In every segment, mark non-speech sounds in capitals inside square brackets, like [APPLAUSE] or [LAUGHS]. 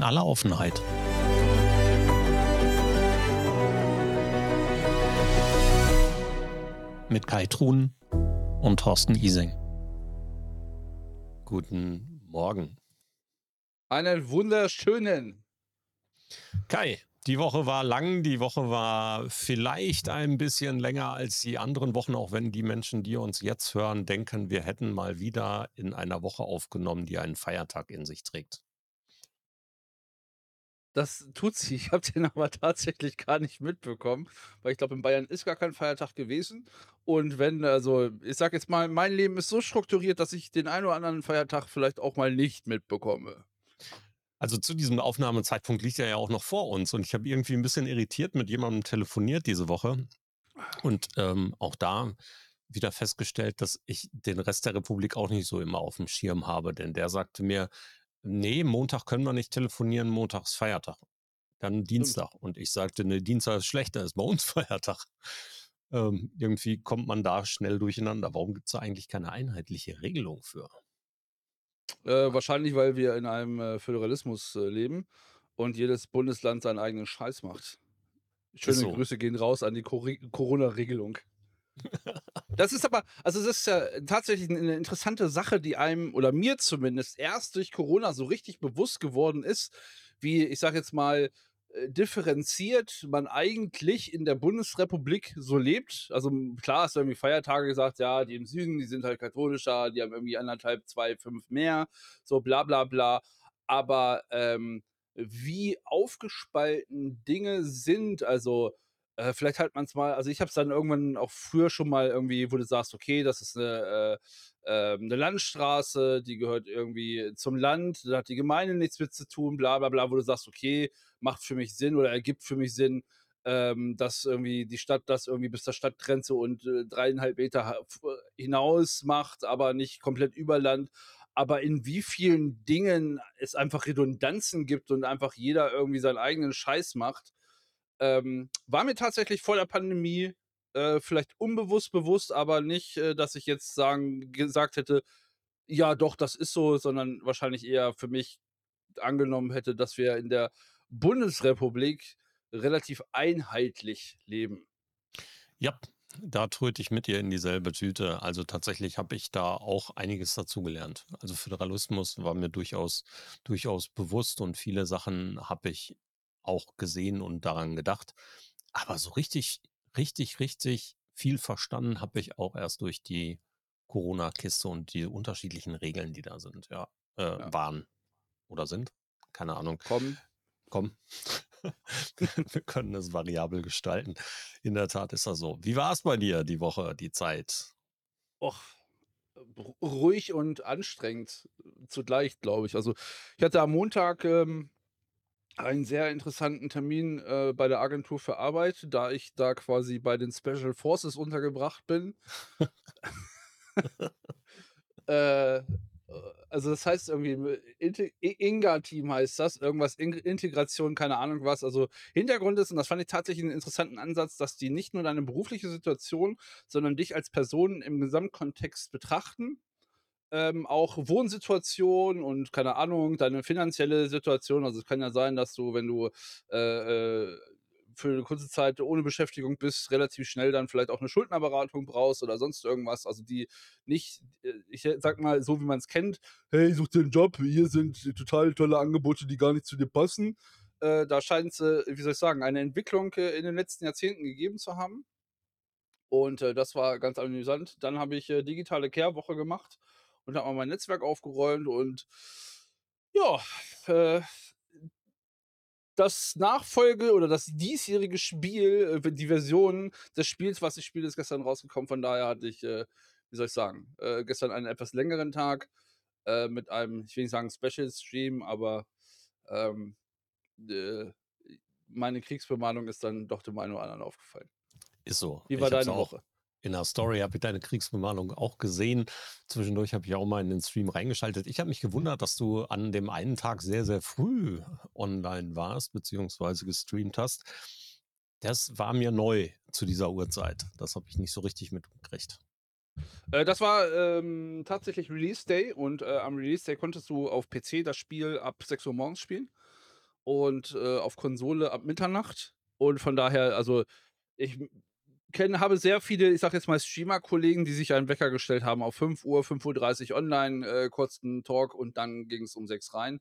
in aller Offenheit. Mit Kai Truhn und Thorsten Ising. Guten Morgen. Einen wunderschönen. Kai, die Woche war lang, die Woche war vielleicht ein bisschen länger als die anderen Wochen, auch wenn die Menschen, die uns jetzt hören, denken, wir hätten mal wieder in einer Woche aufgenommen, die einen Feiertag in sich trägt. Das tut sie. Ich habe den [LAUGHS] aber tatsächlich gar nicht mitbekommen, weil ich glaube, in Bayern ist gar kein Feiertag gewesen. Und wenn, also, ich sage jetzt mal, mein Leben ist so strukturiert, dass ich den einen oder anderen Feiertag vielleicht auch mal nicht mitbekomme. Also zu diesem Aufnahmezeitpunkt liegt er ja auch noch vor uns und ich habe irgendwie ein bisschen irritiert mit jemandem telefoniert diese Woche und ähm, auch da wieder festgestellt, dass ich den Rest der Republik auch nicht so immer auf dem Schirm habe, denn der sagte mir, nee, Montag können wir nicht telefonieren, Montag ist Feiertag. Dann Dienstag. Und ich sagte, ne, Dienstag ist schlechter, ist bei uns [LAUGHS] Feiertag. Ähm, irgendwie kommt man da schnell durcheinander. Warum gibt es da eigentlich keine einheitliche Regelung für? Äh, wahrscheinlich, weil wir in einem äh, Föderalismus äh, leben und jedes Bundesland seinen eigenen Scheiß macht. Schöne so. Grüße gehen raus an die Corona-Regelung. [LAUGHS] Das ist aber, also das ist ja tatsächlich eine interessante Sache, die einem oder mir zumindest erst durch Corona so richtig bewusst geworden ist, wie ich sage jetzt mal äh, differenziert man eigentlich in der Bundesrepublik so lebt. Also klar du irgendwie Feiertage gesagt, ja, die im Süden, die sind halt katholischer, die haben irgendwie anderthalb, zwei, fünf mehr, so bla bla bla. Aber ähm, wie aufgespalten Dinge sind, also äh, vielleicht hat man es mal, also ich habe es dann irgendwann auch früher schon mal irgendwie, wo du sagst, okay, das ist eine, äh, ähm, eine Landstraße, die gehört irgendwie zum Land, da hat die Gemeinde nichts mit zu tun, bla bla bla, wo du sagst, okay, macht für mich Sinn oder ergibt für mich Sinn, ähm, dass irgendwie die Stadt das irgendwie bis zur Stadtgrenze und äh, dreieinhalb Meter f- hinaus macht, aber nicht komplett über Land. Aber in wie vielen Dingen es einfach Redundanzen gibt und einfach jeder irgendwie seinen eigenen Scheiß macht, ähm, war mir tatsächlich vor der Pandemie äh, vielleicht unbewusst bewusst, aber nicht, äh, dass ich jetzt sagen, gesagt hätte, ja, doch, das ist so, sondern wahrscheinlich eher für mich angenommen hätte, dass wir in der Bundesrepublik relativ einheitlich leben. Ja, da tröte ich mit dir in dieselbe Tüte. Also tatsächlich habe ich da auch einiges dazugelernt. Also Föderalismus war mir durchaus, durchaus bewusst und viele Sachen habe ich auch gesehen und daran gedacht. Aber so richtig, richtig, richtig viel verstanden habe ich auch erst durch die Corona-Kiste und die unterschiedlichen Regeln, die da sind, ja, äh, Ja. waren oder sind. Keine Ahnung. Komm, Komm. [LAUGHS] Wir können es variabel gestalten. In der Tat ist das so. Wie war es bei dir die Woche, die Zeit? och, ru- ruhig und anstrengend zugleich, glaube ich. Also ich hatte am Montag ähm, einen sehr interessanten Termin äh, bei der Agentur für Arbeit, da ich da quasi bei den Special Forces untergebracht bin. [LAUGHS] äh, also das heißt irgendwie äh, Inga-Team heißt das, irgendwas In Integration, keine Ahnung was. Also Hintergrund ist, und das fand ich tatsächlich einen interessanten Ansatz, dass die nicht nur deine berufliche Situation, sondern dich als Person im Gesamtkontext betrachten. Ähm, auch Wohnsituation und keine Ahnung, deine finanzielle Situation. Also es kann ja sein, dass du, wenn du äh, äh, für eine kurze Zeit ohne Beschäftigung bist, relativ schnell dann vielleicht auch eine Schuldnerberatung brauchst oder sonst irgendwas. Also die nicht, äh, ich sag mal, so wie man es kennt, hey, such dir einen Job, hier sind total tolle Angebote, die gar nicht zu dir passen. Äh, da scheint es, äh, wie soll ich sagen, eine Entwicklung äh, in den letzten Jahrzehnten gegeben zu haben. Und äh, das war ganz amüsant. Dann habe ich digitale Care-Woche gemacht und habe mal mein Netzwerk aufgeräumt und ja, äh, das Nachfolge oder das diesjährige Spiel, äh, die Version des Spiels, was ich spiele, ist gestern rausgekommen. Von daher hatte ich, äh, wie soll ich sagen, äh, gestern einen etwas längeren Tag äh, mit einem, ich will nicht sagen Special Stream, aber ähm, äh, meine Kriegsbemalung ist dann doch dem einen oder anderen aufgefallen. Ist so. Wie war deine Woche? In der Story habe ich deine Kriegsbemalung auch gesehen. Zwischendurch habe ich auch mal in den Stream reingeschaltet. Ich habe mich gewundert, dass du an dem einen Tag sehr, sehr früh online warst, beziehungsweise gestreamt hast. Das war mir neu zu dieser Uhrzeit. Das habe ich nicht so richtig mitgekriegt. Äh, das war ähm, tatsächlich Release Day und äh, am Release Day konntest du auf PC das Spiel ab 6 Uhr morgens spielen. und, äh, auf Konsole ab Mitternacht. Und von daher also, ich kenne habe sehr viele, ich sage jetzt mal, Streamer-Kollegen, die sich einen Wecker gestellt haben auf 5:00, 5:30 online, äh, kurzen Talk und dann ging's um 6 rein.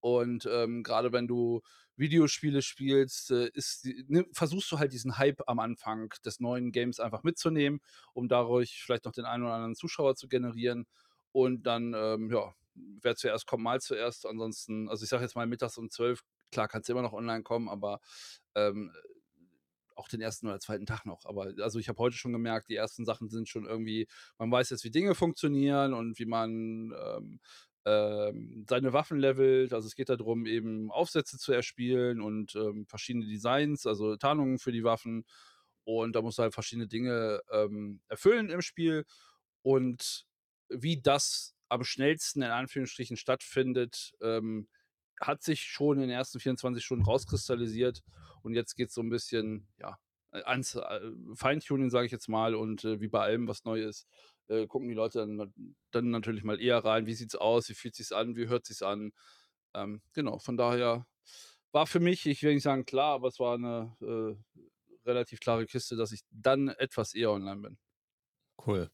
Und, ähm, grade wenn du Videospiele spielst, äh, ist ne, versuchst du halt diesen Hype am Anfang des neuen Games einfach mitzunehmen, um dadurch vielleicht noch den einen oder anderen Zuschauer zu generieren. Und dann, ähm, ja, wer zuerst kommt, malt zuerst. Ansonsten also, ich sage jetzt mal mittags um 12, klar kannst du immer noch online kommen, aber, ähm, auch den ersten oder zweiten Tag noch. Aber also, ich habe heute schon gemerkt, die ersten Sachen sind schon irgendwie man weiß jetzt, wie Dinge funktionieren und wie man, ähm, ähm, seine Waffen levelt. Also, es geht da drum, eben Aufsätze zu erspielen und, ähm, verschiedene Designs, also Tarnungen für die Waffen. Und da musst du halt verschiedene Dinge, ähm, erfüllen im Spiel. Und wie das am schnellsten in Anführungsstrichen stattfindet, ähm, hat sich schon in den ersten 24 Stunden rauskristallisiert. Und jetzt geht's so 'n bisschen, ja, äh, ans äh, Feintuning, sage ich jetzt mal. Und, äh, wie bei allem, was neu ist, äh, gucken die Leute dann dann natürlich mal eher rein. Wie sieht's aus? Wie fühlt sich's an? Wie hört sich's an? Ähm, genau, von daher war für mich, ich will nicht sagen klar, aber es war 'ne, äh, relativ klare Kiste, dass ich dann etwas eher online bin. Cool.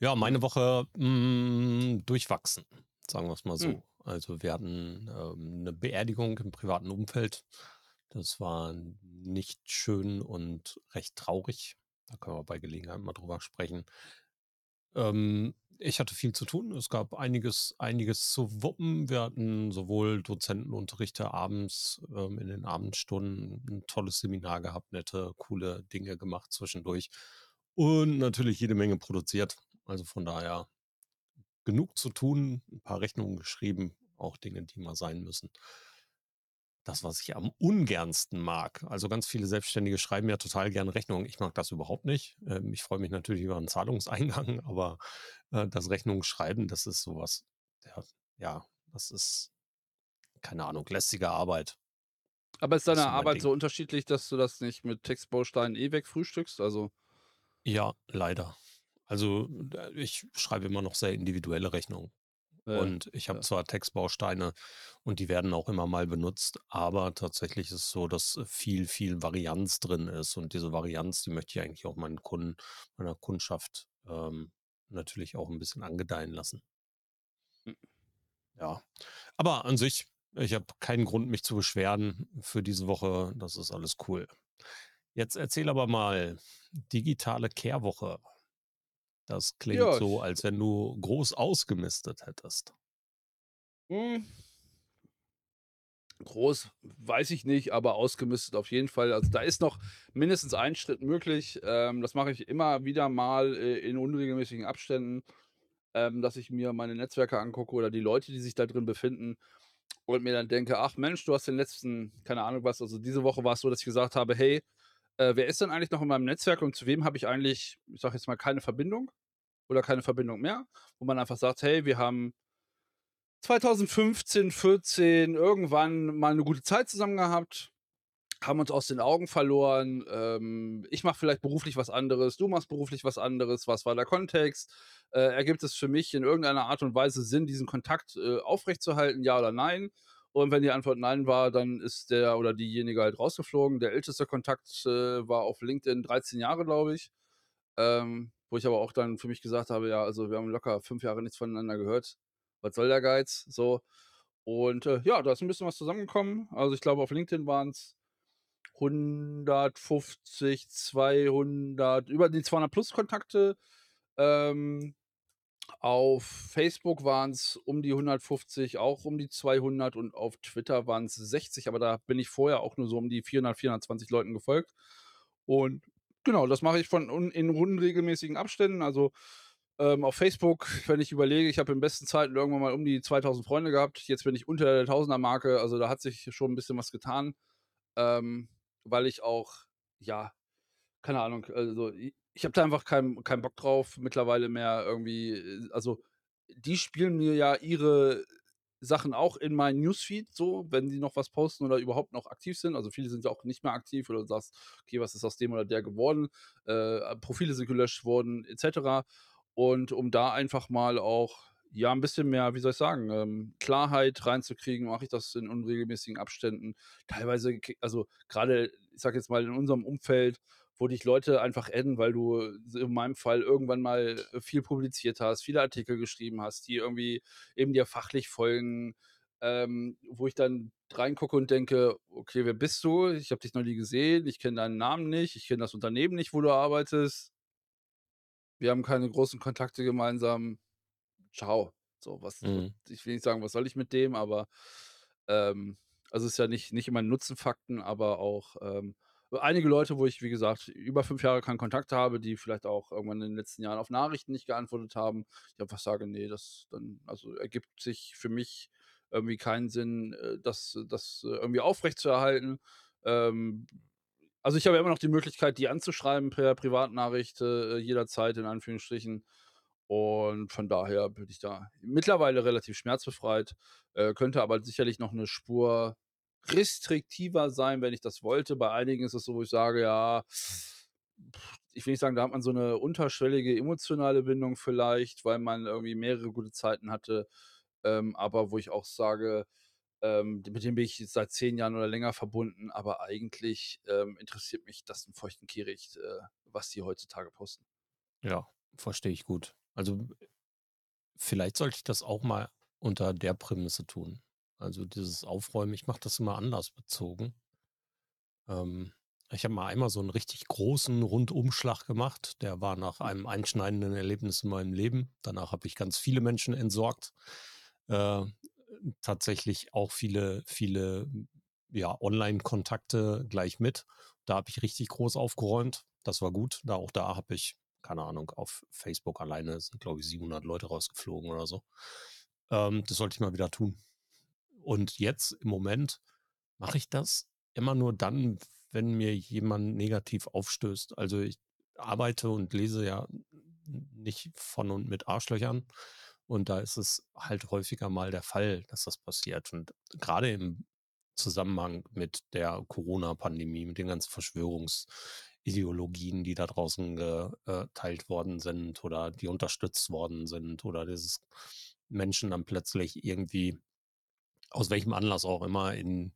Ja, meine Woche, hm, durchwachsen, sagen wir's mal Hm. so. Also, wir hatten, ähm, 'ne Beerdigung im privaten Umfeld. Das war nicht schön und recht traurig. Da können wir bei Gelegenheit mal drüber sprechen. Ähm, ich hatte viel zu tun. Es gab einiges einiges zu wuppen. Wir hatten sowohl Dozentenunterrichte abends, ähm, in den Abendstunden 'n tolles Seminar gehabt, nette, coole Dinge gemacht zwischendurch und natürlich jede Menge produziert. Also, von daher genug zu tun, 'n paar Rechnungen geschrieben, auch Dinge, die mal sein müssen. Das, was ich am ungernsten mag also, ganz viele Selbstständige schreiben ja total gerne Rechnungen. Ich mag das überhaupt nicht. Ähm, ich freue mich natürlich über 'n Zahlungseingang, [LAUGHS] aber, äh, das Rechnungen schreiben, das ist so was, ja ja, das ist, keine Ahnung, lästige Arbeit. Aber ist deine Arbeit Ding. so unterschiedlich, dass du das nicht mit Textbausteinen eh wegfrühstückst? Also Ja, leider. Also, ich schreibe immer noch sehr individuelle Rechnungen. Ja, Und ich habe ja. zwar Textbausteine und die werden auch immer mal benutzt, aber tatsächlich ist es so, dass viel, viel Varianz drin ist. Und diese Varianz, die möchte ich eigentlich auch meinen Kunden meiner Kundschaft, ähm, natürlich auch 'n bisschen angedeihen lassen. Hm. Ja. Aber an sich, ich habe keinen Grund, mich zu beschweren für diese Woche. Das ist alles cool. Jetzt erzähl aber mal, digitale Kehrwoche. Das klingt Ja, so, als wenn du groß ausgemistet hättest. Hm. Groß, weiß ich nicht, aber ausgemistet auf jeden Fall. Also, da ist noch mindestens ein Schritt möglich. Ähm, das mache ich immer wieder mal, äh, in unregelmäßigen Abständen, ähm, dass ich mir meine Netzwerke angucke oder die Leute, die sich da drin befinden und mir dann denke: „Ach Mensch, du hast den letzten“ keine Ahnung was also, diese Woche war's so, dass ich gesagt habe: „Hey, äh, wer ist denn eigentlich noch in meinem Netzwerk und zu wem habe ich eigentlich, ich sage jetzt mal, keine Verbindung oder keine Verbindung mehr?“ Wo man einfach sagt: „Hey, wir haben“ 2015, 14 irgendwann mal 'ne gute Zeit zusammen gehabt, haben uns aus den Augen verloren. Ähm, ich mache vielleicht beruflich was anderes, du machst beruflich was anderes. Was war der Kontext? Äh, ergibt es für mich in irgendeiner Art und Weise Sinn, diesen Kontakt, äh, aufrechtzuerhalten, ja oder nein? Und wenn die Antwort nein war, dann ist der oder diejenige halt rausgeflogen. Der älteste Kontakt, äh, war auf LinkedIn 13 Jahre, glaube ich. Ähm, wo ich aber auch dann für mich gesagt habe: „Ja, also, wir haben locker 5 Jahre nichts voneinander gehört. Was soll der Geiz?“ So. Und, äh, ja, da ist 'n bisschen was zusammengekommen. Also, ich glaube, auf LinkedIn waren's 150, 200 über die 200 plus Kontakte. Ähm, auf Facebook waren's um die 150, auch um die 200 und auf Twitter waren's 60, aber da bin ich vorher auch nur so um die 400, 420 Leuten gefolgt. Und genau, das mache ich von in unregelmäßigen Abständen. Also, ähm, auf Facebook, [LAUGHS] wenn ich überlege, ich habe in besten Zeiten irgendwann mal um die 2.000 Freunde gehabt. Jetzt bin ich unter der Tausender-Marke. Also, da hat sich schon 'n bisschen was getan, ähm, weil ich auch, ja, keine Ahnung, also, i ich habe da einfach keinen keinen Bock drauf mittlerweile mehr irgendwie, äh also, die spielen mir ja ihre Sachen auch in meinen Newsfeed so, wenn die noch was posten oder überhaupt noch aktiv sind. Also, viele sind ja auch nicht mehr aktiv oder du sagst: „Okay, was ist aus dem oder der geworden?“ Äh, Profile sind gelöscht worden et cetera. Und um da einfach mal auch, ja, ein bisschen mehr, wie soll ich sagen, ähm, Klarheit reinzukriegen. Mache ich das in unregelmäßigen Abständen? Teilweise, also gerade, ich sage jetzt mal, in unserem Umfeld, wo dich Leute einfach adden, weil du in meinem Fall irgendwann mal viel publiziert hast, viele Artikel geschrieben hast, die irgendwie eben dir fachlich folgen, ähm, wo ich dann reingucke und denke, okay, wer bist du? Ich habe dich noch nie gesehen, ich kenne deinen Namen nicht, ich kenne das Unternehmen nicht, wo du arbeitest. Wir haben keine großen Kontakte gemeinsam. Ciao. So, was, Mhm. ich will nicht sagen, was soll ich mit dem, aber ähm, also es ist ja nicht, nicht immer Nutzenfakten, aber auch ähm, einige Leute, wo ich, wie gesagt, über fünf Jahre keinen Kontakt habe, die vielleicht auch irgendwann in den letzten Jahren auf Nachrichten nicht geantwortet haben. Ich einfach sage, nee, das dann, also ergibt sich für mich irgendwie keinen Sinn, äh, das, das irgendwie aufrechtzuerhalten. Ähm, also ich habe immer noch die Möglichkeit, die anzuschreiben per Privatnachricht äh, jederzeit in Anführungsstrichen. Und von daher bin ich da mittlerweile relativ schmerzbefreit, äh, könnte aber sicherlich noch eine Spur restriktiver sein, wenn ich das wollte. Bei einigen ist es so, wo ich sage, ja, ich will nicht sagen, da hat man so eine unterschwellige emotionale Bindung vielleicht, weil man irgendwie mehrere gute Zeiten hatte, ähm, aber wo ich auch sage, ähm, mit dem bin ich jetzt seit 10 Jahren oder länger verbunden, aber eigentlich, ähm, interessiert mich das 'n feuchten Kehricht, äh, was die heutzutage posten. Ja, verstehe ich gut. Also vielleicht sollte ich das auch mal unter der Prämisse tun. Also dieses Aufräumen, ich mache das immer anders bezogen. Ähm, ich habe mal einmal so einen richtig großen Rundumschlag gemacht. Der war nach einem einschneidenden Erlebnis in meinem Leben. Danach habe ich ganz viele Menschen entsorgt. Äh, tatsächlich auch viele, viele ja, Online-Kontakte gleich mit. Da habe ich richtig groß aufgeräumt. Das war gut. Da auch da habe ich, keine Ahnung, auf Facebook alleine sind, glaube ich, 700 Leute rausgeflogen oder so. Ähm, das sollte ich mal wieder tun. Und jetzt im Moment mache ich das immer nur dann, wenn mir jemand negativ aufstößt. Also ich arbeite und lese ja nicht von und mit Arschlöchern. Und da ist es halt häufiger mal der Fall, dass das passiert. Und gerade im Zusammenhang mit der Corona-Pandemie, mit den ganzen Verschwörungsideologien, die da draußen geteilt worden sind oder die unterstützt worden sind oder dieses Menschen dann plötzlich irgendwie aus welchem Anlass auch immer in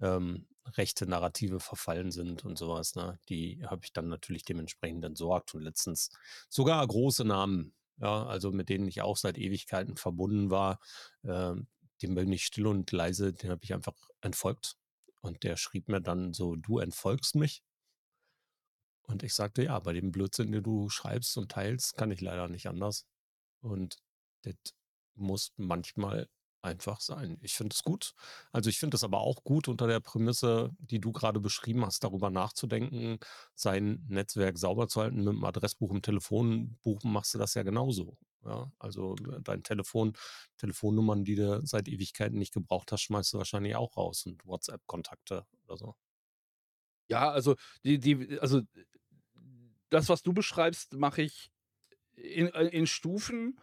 ähm, rechte Narrative verfallen sind und sowas, ne? Die habe ich dann natürlich dementsprechend entsorgt und letztens sogar große Namen, ja, also mit denen ich auch seit Ewigkeiten verbunden war, ähm, dem bin ich still und leise, den habe ich einfach entfolgt. Und der schrieb mir dann so, du entfolgst mich. Und ich sagte, ja, bei dem Blödsinn, den du schreibst und teilst, kann ich leider nicht anders. Und das muss manchmal einfach sein. Ich finde es gut. Also ich finde es aber auch gut unter der Prämisse, die du gerade beschrieben hast, darüber nachzudenken, sein Netzwerk sauber zu halten. Mit dem Adressbuch im Telefonbuch machst du das ja genauso. Ja, also dein Telefon, Telefonnummern, die du seit Ewigkeiten nicht gebraucht hast, schmeißt du wahrscheinlich auch raus und WhatsApp-Kontakte oder so. Ja, also die, die, also das, was du beschreibst, mache ich in, in Stufen.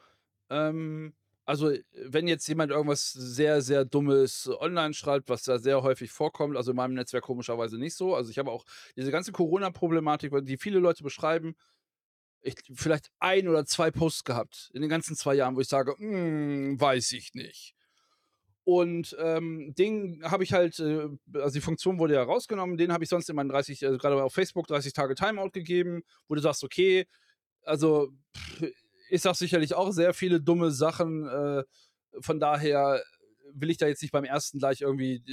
Ähm, also, wenn jetzt jemand irgendwas sehr, sehr Dummes online schreibt, was da sehr häufig vorkommt, also in meinem Netzwerk komischerweise nicht so. Also ich habe auch diese ganze Corona-Problematik, die viele Leute beschreiben, ich, vielleicht ein oder zwei Posts gehabt in den ganzen zwei Jahren, wo ich sage, hm, weiß ich nicht. Und ähm, den habe ich halt, äh, also die Funktion wurde ja rausgenommen, den habe ich sonst in meinen 30, also gerade auf Facebook 30 Tage Timeout gegeben, wo du sagst, okay, also pff, ich sage sicherlich auch sehr viele dumme Sachen. Äh, von daher will ich da jetzt nicht beim ersten gleich irgendwie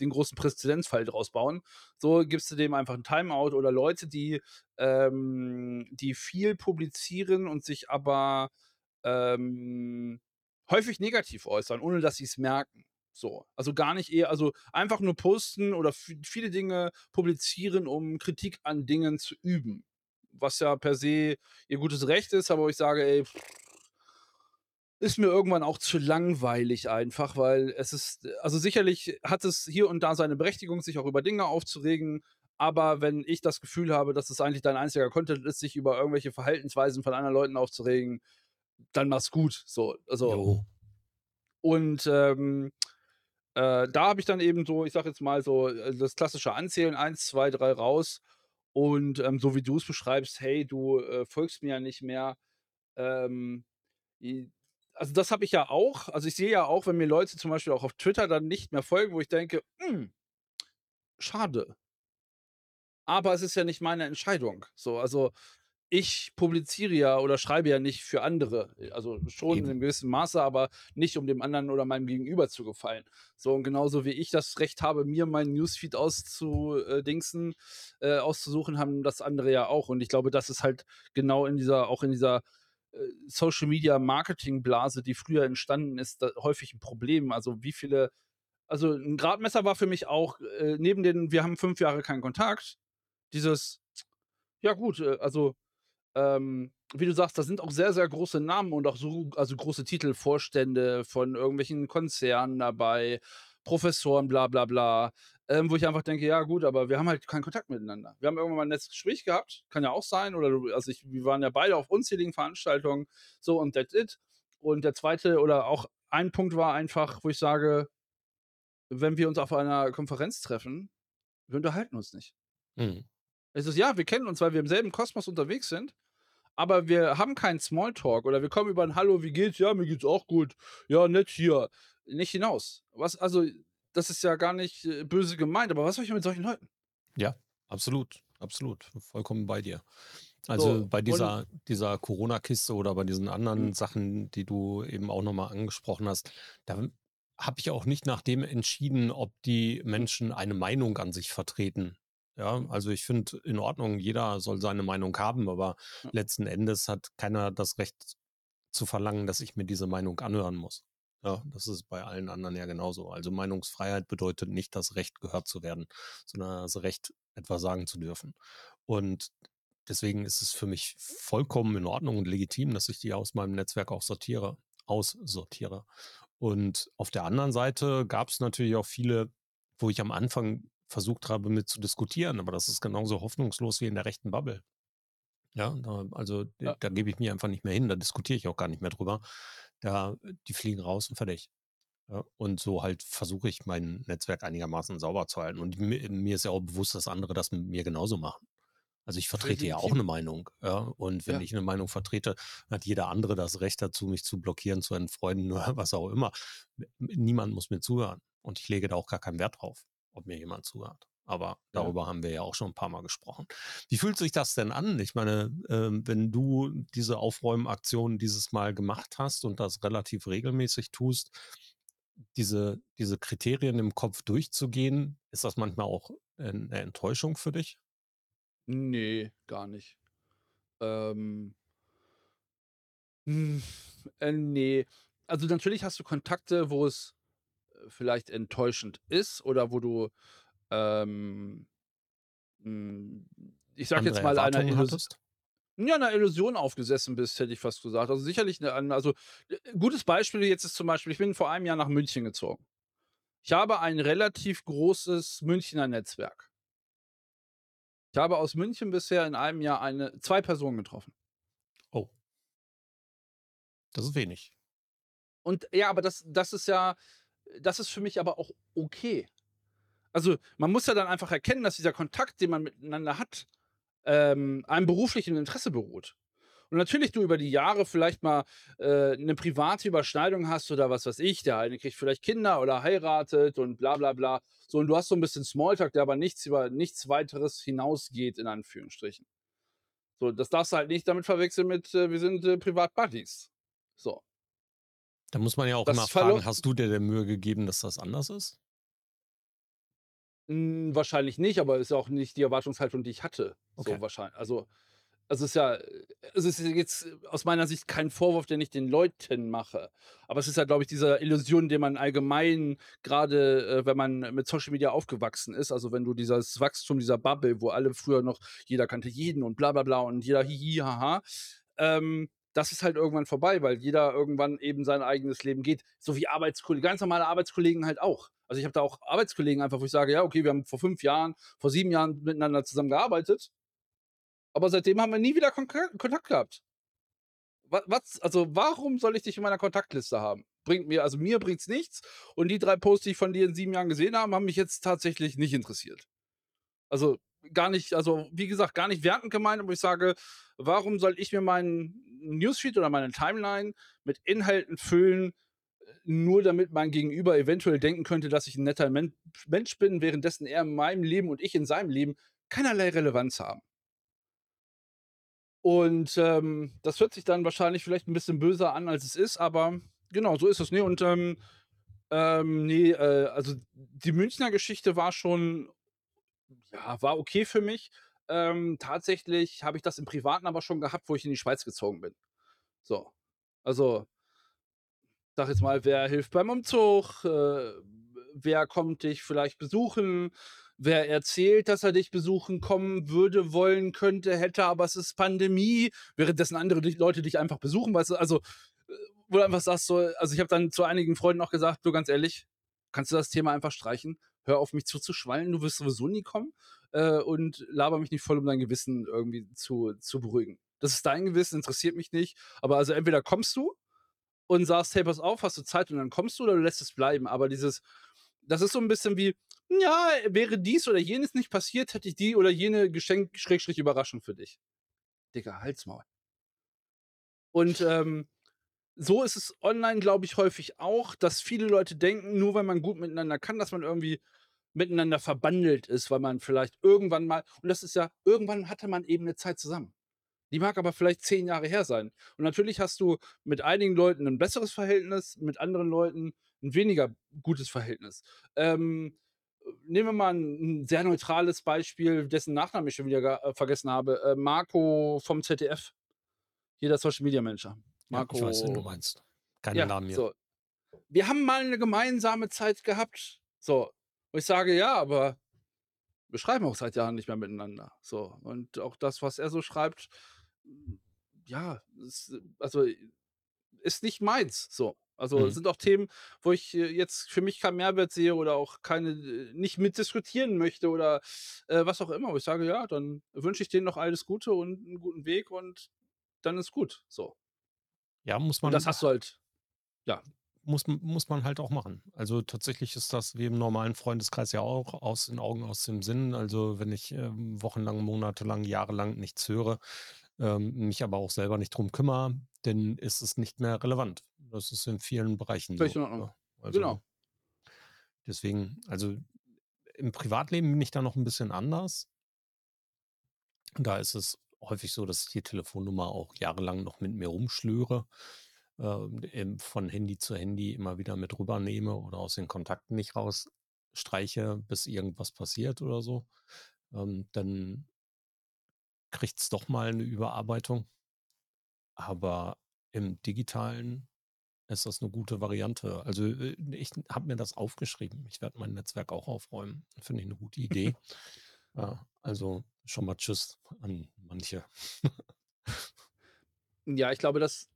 den großen Präzedenzfall draus bauen. So gibst du dem einfach ein Timeout oder Leute, die, ähm, die viel publizieren und sich aber ähm, häufig negativ äußern, ohne dass sie es merken. So, also gar nicht eher, also einfach nur posten oder viele Dinge publizieren, um Kritik an Dingen zu üben. Was ja per se ihr gutes Recht ist, aber wo ich sage, ey, ist mir irgendwann auch zu langweilig einfach, weil es ist, also sicherlich hat es hier und da seine Berechtigung, sich auch über Dinge aufzuregen, aber wenn ich das Gefühl habe, dass es eigentlich dein einziger Content ist, sich über irgendwelche Verhaltensweisen von anderen Leuten aufzuregen, dann mach's gut. So, also. Jo. Und ähm, äh, da habe ich dann eben so, ich sag jetzt mal so, äh, das klassische Anzählen, eins, zwei, drei raus. Und ähm, so wie du es beschreibst, hey, du äh, folgst mir ja nicht mehr. Ähm, also das habe ich ja auch. Also ich sehe ja auch, wenn mir Leute zum Beispiel auch auf Twitter dann nicht mehr folgen, wo ich denke, hm, schade. Aber es ist ja nicht meine Entscheidung. So, also ich publiziere ja oder schreibe ja nicht für andere. Also schon in Eben. einem gewissen Maße, aber nicht, um dem anderen oder meinem Gegenüber zu gefallen. So, und genauso wie ich das Recht habe, mir meinen Newsfeed auszudingsen, äh, auszusuchen, haben das andere ja auch. Und ich glaube, das ist halt genau in dieser, auch in dieser äh, Social Media Marketing Blase, die früher entstanden ist, häufig ein Problem. Also wie viele, also ein Gradmesser war für mich auch, äh, neben den, wir haben fünf Jahre keinen Kontakt, dieses, ja gut, äh, also ähm, wie du sagst, da sind auch sehr, sehr große Namen und auch so also große Titel, Vorstände von irgendwelchen Konzernen dabei, Professoren, bla bla bla, ähm, wo ich einfach denke: „Ja gut, aber wir haben halt keinen Kontakt miteinander.“ Wir haben irgendwann mal 'n nettes Gespräch gehabt, kann ja auch sein oder du also ich wir waren ja beide auf unzähligen Veranstaltungen, so und that's it. Und der zweite oder auch ein Punkt war einfach, wo ich sage, wenn wir uns auf einer Konferenz treffen, wir unterhalten uns nicht. Mhm. Es ist ja, wir kennen uns, weil wir im selben Kosmos unterwegs sind, aber wir haben keinen Smalltalk oder wir kommen über ein „Hallo, wie geht's?“ „Ja, mir geht's auch gut.“ „Ja, nett hier.“ Nicht hinaus. Was also, das ist ja gar nicht, äh, böse gemeint, aber was soll ich mit solchen Leuten? Ja, absolut, absolut. Vollkommen bei dir. Also So, bei dieser, dieser Corona-Kiste oder bei diesen mhm, anderen Sachen, die du eben auch nochmal angesprochen hast, da habe ich auch nicht nach dem entschieden, ob die mhm, Menschen eine Meinung an sich vertreten. Ja, also ich finde in Ordnung, jeder soll seine Meinung haben, aber ja, letzten Endes hat keiner das Recht zu verlangen, dass ich mir diese Meinung anhören muss. Ja, das ist bei allen anderen ja genauso. Also Meinungsfreiheit bedeutet nicht das Recht, gehört zu werden, sondern das Recht, etwas sagen zu dürfen. Und deswegen ist es für mich vollkommen in Ordnung und legitim, dass ich die aus meinem Netzwerk auch sortiere, aussortiere. Und auf der anderen Seite gab es natürlich auch viele, wo ich am Anfang versucht habe, mit zu diskutieren, aber das ist genauso hoffnungslos wie in der rechten Bubble. Ja, da, also ja, da gebe ich mich einfach nicht mehr hin, da diskutiere ich auch gar nicht mehr drüber. Da, die fliegen raus und fertig. Ja, und so halt versuche ich mein Netzwerk einigermaßen sauber zu halten. Und mir, mir ist ja auch bewusst, dass andere das mit mir genauso machen. Also ich vertrete ja auch eine Meinung. Ja, und wenn Ja, ich eine Meinung vertrete, hat jeder andere das Recht dazu, mich zu blockieren, zu entfreunden [LAUGHS] oder was auch immer. Niemand muss mir zuhören. Und ich lege da auch gar keinen Wert drauf, ob mir jemand zuhört. Aber ja. darüber haben wir ja auch schon ein paar Mal gesprochen. Wie fühlt sich das denn an? Ich meine, ähm, wenn du diese Aufräumaktion dieses Mal gemacht hast und das relativ regelmäßig tust, diese, diese Kriterien im Kopf durchzugehen, ist das manchmal auch äh, eine Enttäuschung für dich? Ne, gar nicht. Ähm, hm, äh, ne. Also, natürlich hast du Kontakte, wo es, äh, vielleicht enttäuschend ist oder wo du, ähm, hm, ich sage Andere jetzt mal, einer Erwartungen Illus hattest? Ja, 'ner Illusion aufgesessen bist, hätte ich fast gesagt. Also, sicherlich 'ne an also, äh, gutes Beispiel jetzt ist zum Beispiel, ich bin vor einem Jahr nach München gezogen. Ich habe ein relativ großes Münchner Netzwerk. Ich habe aus München bisher in einem Jahr eine 2 Personen getroffen. Oh, das ist wenig. Und ja, aber das das ist ja das ist für mich aber auch okay. Also, man muss ja dann einfach erkennen, dass dieser Kontakt, den man miteinander hat, ähm, einem beruflichen Interesse beruht. Und natürlich du über die Jahre vielleicht mal, äh, 'ne private Überschneidung hast oder was weiß ich, der eine kriegt vielleicht Kinder oder heiratet und bla bla bla. So, und du hast so 'n bisschen Smalltalk, der aber nichts über nichts Weiteres hinausgeht in Anführungsstrichen. So, das darfst du halt nicht damit verwechseln mit, äh, wir sind, äh, privat Buddies. So, Da muss man ja auch immer das fragen, hast du dir denn Mühe gegeben, dass das anders ist? hm, wahrscheinlich nicht, aber ist ja auch nicht die Erwartungshaltung, die ich hatte, Okay. so wahrscheinlich. Also Also, es ist ja es ist jetzt aus meiner Sicht kein Vorwurf, den ich den Leuten mache. Aber es ist ja, glaube ich, diese Illusion, die man allgemein gerade, äh, wenn man mit Social Media aufgewachsen ist also, wenn du dieses Wachstum dieser Bubble, wo alle früher noch jeder kannte jeden und bla bla bla und jeder hihi, haha, ähm, das ist halt irgendwann vorbei, weil jeder irgendwann eben sein eigenes Leben geht. So wie Arbeitskollegen ganz normale Arbeitskollegen halt auch. Also, ich habe da auch Arbeitskollegen einfach, wo ich sage: „Ja, okay, wir haben vor 5 Jahren, vor 7 Jahren miteinander zusammengearbeitet.“ aber seitdem haben wir nie wieder Konka Kontakt gehabt. Wa was also, warum soll ich dich in meiner Kontaktliste haben? Bringt mir also, mir bringt's nichts und die 3 Posts, die ich von dir in 7 Jahren gesehen habe, haben mich jetzt tatsächlich nicht interessiert. Also, gar nicht also, wie gesagt, gar nicht wertend gemeint, aber ich sage, warum soll ich mir meinen Newsfeed oder meine Timeline mit Inhalten füllen, nur damit mein Gegenüber eventuell denken könnte, dass ich ein netter Men Mensch bin, währenddessen er in meinem Leben und ich in seinem Leben keinerlei Relevanz haben. Und ähm, das hört sich dann wahrscheinlich vielleicht ein bisschen böser an, als es ist, aber genau, so ist es. Nee, und ähm, ähm, nee, äh, also die Münchner Geschichte war schon, ja, war okay für mich. Ähm, tatsächlich habe ich das im Privaten aber schon gehabt, wo ich in die Schweiz gezogen bin. So. Also, sag jetzt mal, wer hilft beim Umzug, äh, wer kommt dich vielleicht besuchen, wer erzählt, dass er dich besuchen kommen würde, wollen könnte, hätte, aber es ist Pandemie, währenddessen andere Leute dich einfach besuchen, weißt du, also äh, wo du einfach sagst, so, also ich habe dann zu einigen Freunden auch gesagt, du ganz ehrlich, kannst du das Thema einfach streichen? Hör auf mich zuzuschwallen, du wirst sowieso nie kommen äh, und laber mich nicht voll, um dein Gewissen irgendwie zu, zu beruhigen. Das ist dein Gewissen, interessiert mich nicht. Aber also entweder kommst du und sagst, hey, pass auf, hast du Zeit und dann kommst du oder du lässt es bleiben. Aber dieses, das ist so ein bisschen wie, ja, wäre dies oder jenes nicht passiert, hätte ich die oder jene Geschenk, Schrägstrich, Überraschung für dich. Digga, Halsmaul. Und ähm, so ist es online, glaube ich, häufig auch, dass viele Leute denken, nur weil man gut miteinander kann, dass man irgendwie miteinander verbandelt ist, weil man vielleicht irgendwann mal, und das ist ja, irgendwann hatte man eben eine Zeit zusammen. Die mag aber vielleicht zehn Jahre her sein. Und natürlich hast du mit einigen Leuten ein besseres Verhältnis, mit anderen Leuten ein weniger gutes Verhältnis. Ähm, nehmen wir mal ein, sehr neutrales Beispiel, dessen Nachnamen ich schon wieder äh, vergessen habe. Äh, Marco vom ZDF. Jeder Social Media Manager. Marco. Ja, ich weiß, wen du meinst. Keine ja, Namen hier. So. Wir haben mal eine gemeinsame Zeit gehabt. So. Und ich sage, ja, aber wir schreiben auch seit Jahren nicht mehr miteinander. So. Und auch das, was er so schreibt, ja, ist, also ist nicht meins. So. Also mhm. sind auch Themen, wo ich äh, jetzt für mich keinen Mehrwert sehe oder auch keine, äh, nicht mitdiskutieren möchte oder äh, was auch immer. Wo ich sage, ja, dann wünsche ich denen noch alles Gute und einen guten Weg und dann ist gut. So. Ja, muss man. Und das hast du halt, ja. Muss, muss man halt auch machen. Also tatsächlich ist das wie im normalen Freundeskreis ja auch aus den Augen, aus dem Sinn. Also wenn ich äh, wochenlang, monatelang, jahrelang nichts höre, ähm, mich aber auch selber nicht drum kümmere, dann ist es nicht mehr relevant. Das ist in vielen Bereichen Völlig so. In Ordnung. Also, genau. Deswegen, also im Privatleben bin ich da noch ein bisschen anders. Da ist es häufig so, dass ich die Telefonnummer auch jahrelang noch mit mir rumschlüre, äh, von Handy zu Handy immer wieder mit rübernehme oder aus den Kontakten nicht rausstreiche, bis irgendwas passiert oder so. Ähm, dann kriegt es doch mal eine Überarbeitung. Aber im digitalen ist das eine gute Variante. Also äh, ich habe mir das aufgeschrieben. Ich werde mein Netzwerk auch aufräumen. Finde ich eine gute Idee. [LAUGHS] ja, also schon mal Tschüss an manche. ja, ich glaube, dass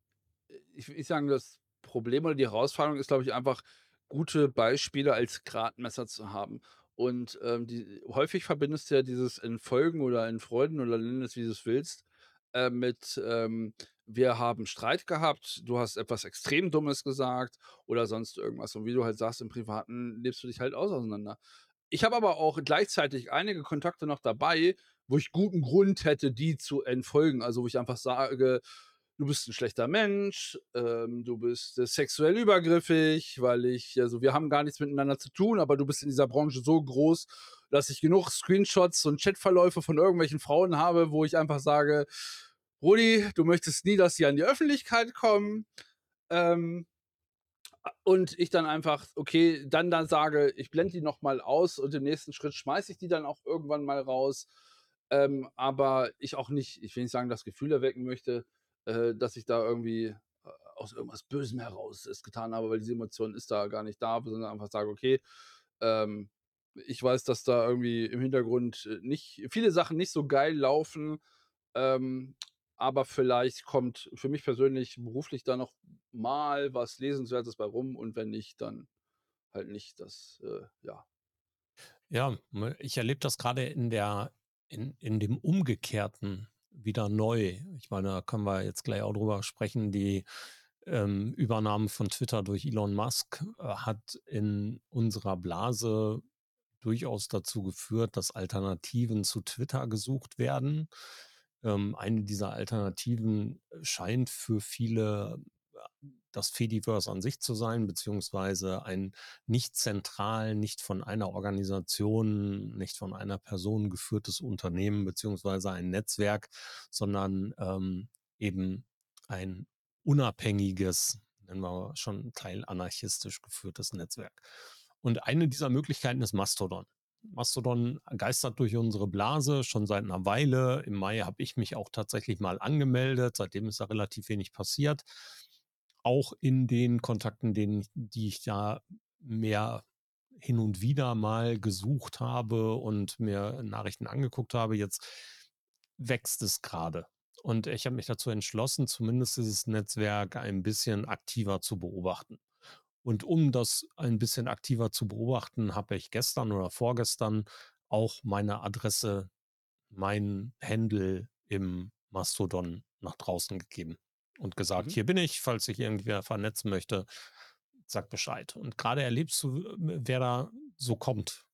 ich, ich sage, das Problem oder die Herausforderung ist, glaube ich, einfach gute Beispiele als Gradmesser zu haben. Und ähm, die, häufig verbindest du ja dieses in Folgen oder in Freuden oder nenn es, wie du es willst, äh, mit ähm, wir haben Streit gehabt, du hast etwas extrem Dummes gesagt oder sonst irgendwas. Und wie du halt sagst, im Privaten lebst du dich halt aus auseinander. Ich habe aber auch gleichzeitig einige Kontakte noch dabei, wo ich guten Grund hätte, die zu entfolgen. Also wo ich einfach sage, du bist ein schlechter Mensch, ähm, du bist äh, sexuell übergriffig, weil ich, also wir haben gar nichts miteinander zu tun, aber du bist in dieser Branche so groß, dass ich genug Screenshots und Chatverläufe von irgendwelchen Frauen habe, wo ich einfach sage, Rudi, du möchtest nie, dass sie an die Öffentlichkeit kommen. Ähm, und ich dann einfach, okay, dann dann sage, ich blende die nochmal aus und im nächsten Schritt schmeiße ich die dann auch irgendwann mal raus. Ähm, aber ich auch nicht, ich will nicht sagen, das Gefühl erwecken möchte, äh, dass ich da irgendwie äh, aus irgendwas Bösem heraus es getan habe, weil diese Emotion ist da gar nicht da, sondern einfach sage, okay, ähm, ich weiß, dass da irgendwie im Hintergrund äh, nicht viele Sachen nicht so geil laufen, ähm, aber vielleicht kommt für mich persönlich beruflich da noch mal was Lesenswertes bei rum und wenn nicht, dann halt nicht. Das, äh, ja. Ja, ich erlebe das gerade in der, in, in dem umgekehrten wieder neu. Ich meine, da können wir jetzt gleich auch drüber sprechen. Die ähm, Übernahme von Twitter durch Elon Musk äh, hat in unserer Blase durchaus dazu geführt, dass Alternativen zu Twitter gesucht werden. Ähm, eine dieser Alternativen scheint für viele das Fediverse an sich zu sein, beziehungsweise ein nicht zentral, nicht von einer Organisation, nicht von einer Person geführtes Unternehmen, beziehungsweise ein Netzwerk, sondern ähm, eben ein unabhängiges, nennen wir schon teilanarchistisch geführtes Netzwerk. Und eine dieser Möglichkeiten ist Mastodon. Mastodon geistert durch unsere Blase schon seit einer Weile. Im Mai habe ich mich auch tatsächlich mal angemeldet. Seitdem ist da relativ wenig passiert auch in den Kontakten, denen, die ich da mehr hin und wieder mal gesucht habe und mir Nachrichten angeguckt habe, jetzt wächst es gerade. Und ich habe mich dazu entschlossen, zumindest dieses Netzwerk ein bisschen aktiver zu beobachten. Und um das ein bisschen aktiver zu beobachten, habe ich gestern oder vorgestern auch meine Adresse, mein Handle im Mastodon nach draußen gegeben und gesagt, mhm. hier bin ich, falls sich irgendwer vernetzen möchte, sag Bescheid. Und gerade erlebst du, wer da so kommt.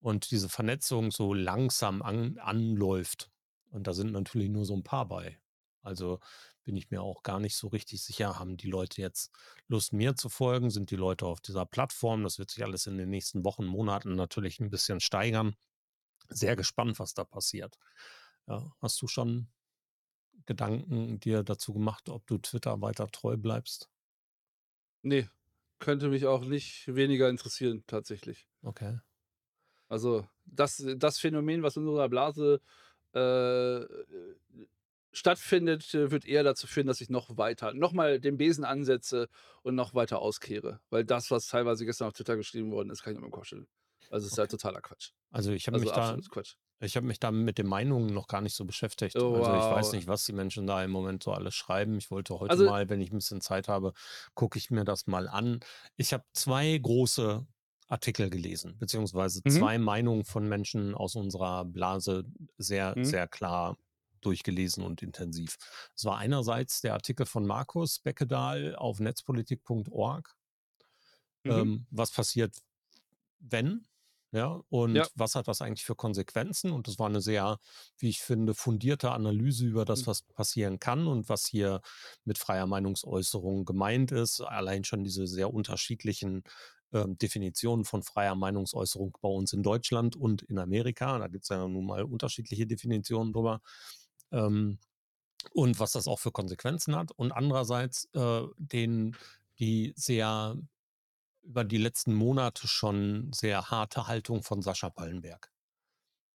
Und diese Vernetzung so langsam an, anläuft. Und da sind natürlich nur so ein paar bei. Also bin ich mir auch gar nicht so richtig sicher, haben die Leute jetzt Lust, mir zu folgen? Sind die Leute auf dieser Plattform? Das wird sich alles in den nächsten Wochen, Monaten natürlich ein bisschen steigern. Sehr gespannt, was da passiert. Ja, hast du schon Gedanken dir dazu gemacht, ob du Twitter weiter treu bleibst? Nee, könnte mich auch nicht weniger interessieren, tatsächlich. Okay. Also, das, das Phänomen, was in unserer Blase äh, stattfindet, wird eher dazu führen, dass ich noch weiter, nochmal den Besen ansetze und noch weiter auskehre. Weil das, was teilweise gestern auf Twitter geschrieben worden ist, kann ich mir im Kopf stellen. Also, es ist okay. halt totaler Quatsch. Also, ich habe also mich da. Quatsch. Ich habe mich da mit den Meinungen noch gar nicht so beschäftigt. Oh, also ich weiß nicht, was die Menschen da im Moment so alles schreiben. Ich wollte heute also, mal, wenn ich ein bisschen Zeit habe, gucke ich mir das mal an. Ich habe zwei große Artikel gelesen, beziehungsweise mhm. zwei Meinungen von Menschen aus unserer Blase sehr, mhm. sehr klar durchgelesen und intensiv. Es war einerseits der Artikel von Markus Beckedahl auf netzpolitik.org. Mhm. Ähm, was passiert, wenn? Ja, und ja. was hat das eigentlich für Konsequenzen? Und das war eine sehr, wie ich finde, fundierte Analyse über das, mhm. was passieren kann und was hier mit freier Meinungsäußerung gemeint ist. Allein schon diese sehr unterschiedlichen äh, Definitionen von freier Meinungsäußerung bei uns in Deutschland und in Amerika. Da gibt es ja nun mal unterschiedliche Definitionen drüber. Ähm, und was das auch für Konsequenzen hat. Und andererseits äh, den, die sehr über die letzten Monate schon sehr harte Haltung von Sascha Pallenberg.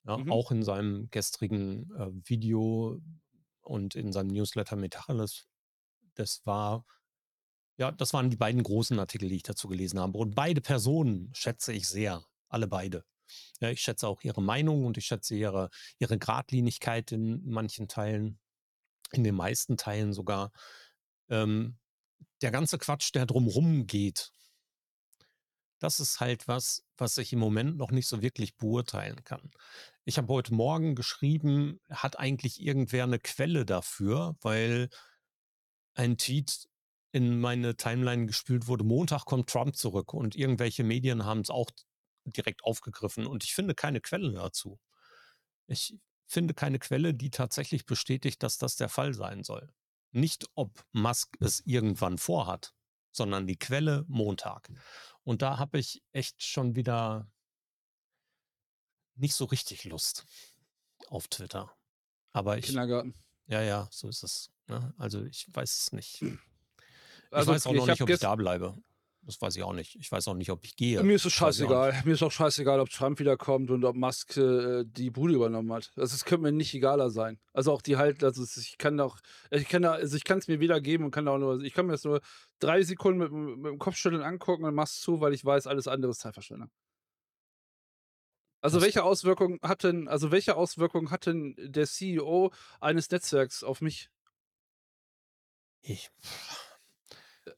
Ja, mhm. Auch in seinem gestrigen äh, Video und in seinem Newsletter Metacheles. Das war, ja, das waren die beiden großen Artikel, die ich dazu gelesen habe. Und beide Personen schätze ich sehr. Alle beide. Ja, ich schätze auch ihre Meinung und ich schätze ihre, ihre Gradlinigkeit in manchen Teilen, in den meisten Teilen sogar. Ähm, der ganze Quatsch, der drumherum geht, das ist halt was, was ich im Moment noch nicht so wirklich beurteilen kann. Ich habe heute Morgen geschrieben, hat eigentlich irgendwer eine Quelle dafür, weil ein Tweet in meine Timeline gespült wurde, Montag kommt Trump zurück und irgendwelche Medien haben es auch direkt aufgegriffen und ich finde keine Quelle dazu. Ich finde keine Quelle, die tatsächlich bestätigt, dass das der Fall sein soll. Nicht, ob Musk es irgendwann vorhat, sondern die Quelle Montag. Und da habe ich echt schon wieder nicht so richtig Lust auf Twitter. Aber ich. Kindergarten. Ja, ja, so ist es. Ne? Also ich weiß es nicht. Also ich weiß auch noch nicht, ob ich da bleibe. Das weiß ich auch nicht. Ich weiß auch nicht, ob ich gehe. Mir ist es scheißegal. Mir ist auch scheißegal, ob Trump wiederkommt und ob Musk äh, die Bude übernommen hat. Also es könnte mir nicht egaler sein. Also auch die halt, also ich kann auch, ich kann da, also ich kann es mir wiedergeben und kann auch nur, ich kann mir das nur drei Sekunden mit, mit dem Kopfschütteln angucken und mach's zu, weil ich weiß, alles andere ist Zeitverschwendung. Also Was? welche Auswirkungen hat denn, also welche Auswirkungen hat denn der CEO eines Netzwerks auf mich? Ich.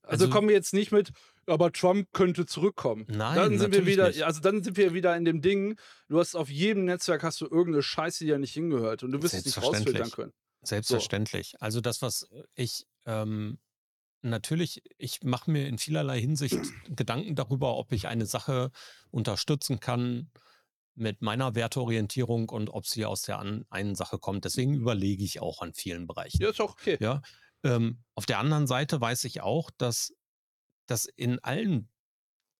Also, also kommen wir jetzt nicht mit, aber Trump könnte zurückkommen. Nein, dann sind wir wieder, nicht. also dann sind wir wieder in dem Ding, du hast auf jedem Netzwerk hast du irgendeine Scheiße, die ja nicht hingehört und du wirst es nicht rausfiltern können. Selbstverständlich. So. Also das, was ich ähm, natürlich, ich mache mir in vielerlei Hinsicht [CLEARS THROAT] Gedanken darüber, ob ich eine Sache unterstützen kann, mit meiner Werteorientierung und ob sie aus der an, einen Sache kommt. Deswegen überlege ich auch an vielen Bereichen. Ja, ist auch okay. Ja. Ähm, auf der anderen Seite weiß ich auch, dass das in allen,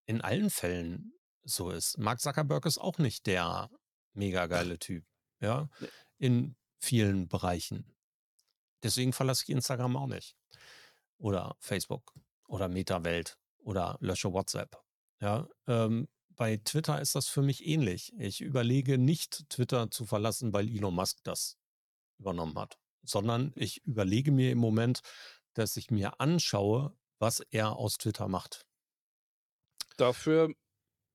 in allen Fällen so ist. Mark Zuckerberg ist auch nicht der mega geile Typ. Ja. In vielen Bereichen. Deswegen verlasse ich Instagram auch nicht. Oder Facebook oder Meta-Welt oder lösche WhatsApp. Ja, ähm, bei Twitter ist das für mich ähnlich. Ich überlege nicht, Twitter zu verlassen, weil Elon Musk das übernommen hat, sondern ich überlege mir im Moment, dass ich mir anschaue, was er aus Twitter macht. Dafür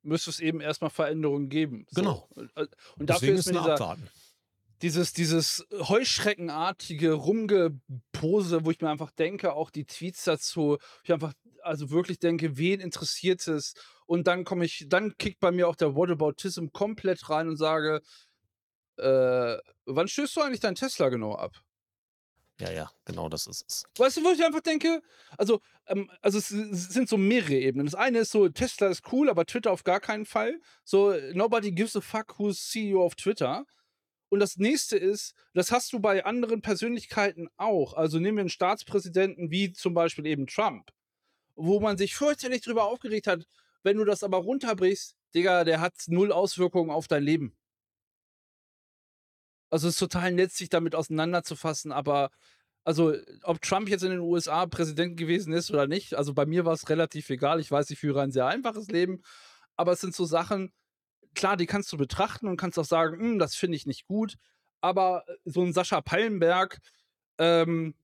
müsste es eben erstmal Veränderungen geben. So. Genau. Äh, und dafür ist, ist mir dieser, dieses, dieses Heuschreckenartige Rumgepose, wo ich mir einfach denke, auch die Tweets dazu, ich einfach also wirklich denke, wen interessiert es? Und dann komme ich, dann kickt bei mir auch der Whataboutism komplett rein und sage, äh, wann stößt du eigentlich dein Tesla genau ab? Ja, ja, genau das ist es. Weißt du, wo ich einfach denke, also, ähm, also es, sind so mehrere Ebenen. Das eine ist so, Tesla ist cool, aber Twitter auf gar keinen Fall. So, nobody gives a fuck who's CEO of Twitter. Und das nächste ist, das hast du bei anderen Persönlichkeiten auch. Also nehmen wir einen Staatspräsidenten wie zum Beispiel eben Trump, wo man sich fürchterlich drüber aufgeregt hat. Wenn du das aber runterbrichst, Digga, der hat null Auswirkungen auf dein Leben. Also es ist total nett, sich damit auseinanderzufassen, aber also ob Trump jetzt in den USA Präsident gewesen ist oder nicht, also bei mir war es relativ egal. Ich weiß, ich führe ein sehr einfaches Leben, aber es sind so Sachen, klar, die kannst du betrachten und kannst auch sagen, hm, das finde ich nicht gut. Aber äh, so ein Sascha Pallenberg, ähm,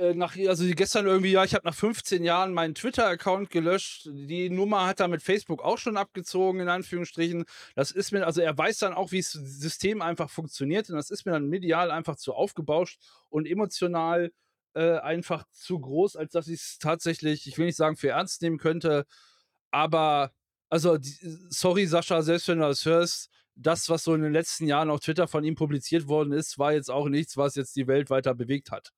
äh, nach, also gestern irgendwie, ja, ich habe nach 15 Jahren meinen Twitter-Account gelöscht. Die Nummer hat er mit Facebook auch schon abgezogen, in Anführungsstrichen. Das ist mir, also er weiß dann auch, wie das System einfach funktioniert. Und das ist mir dann medial einfach zu aufgebauscht und emotional äh, einfach zu groß, als dass ich es tatsächlich, ich will nicht sagen, für ernst nehmen könnte. Aber also, die, sorry, Sascha, selbst wenn du das hörst, das, was so in den letzten Jahren auf Twitter von ihm publiziert worden ist, war jetzt auch nichts, was jetzt die Welt weiter bewegt hat.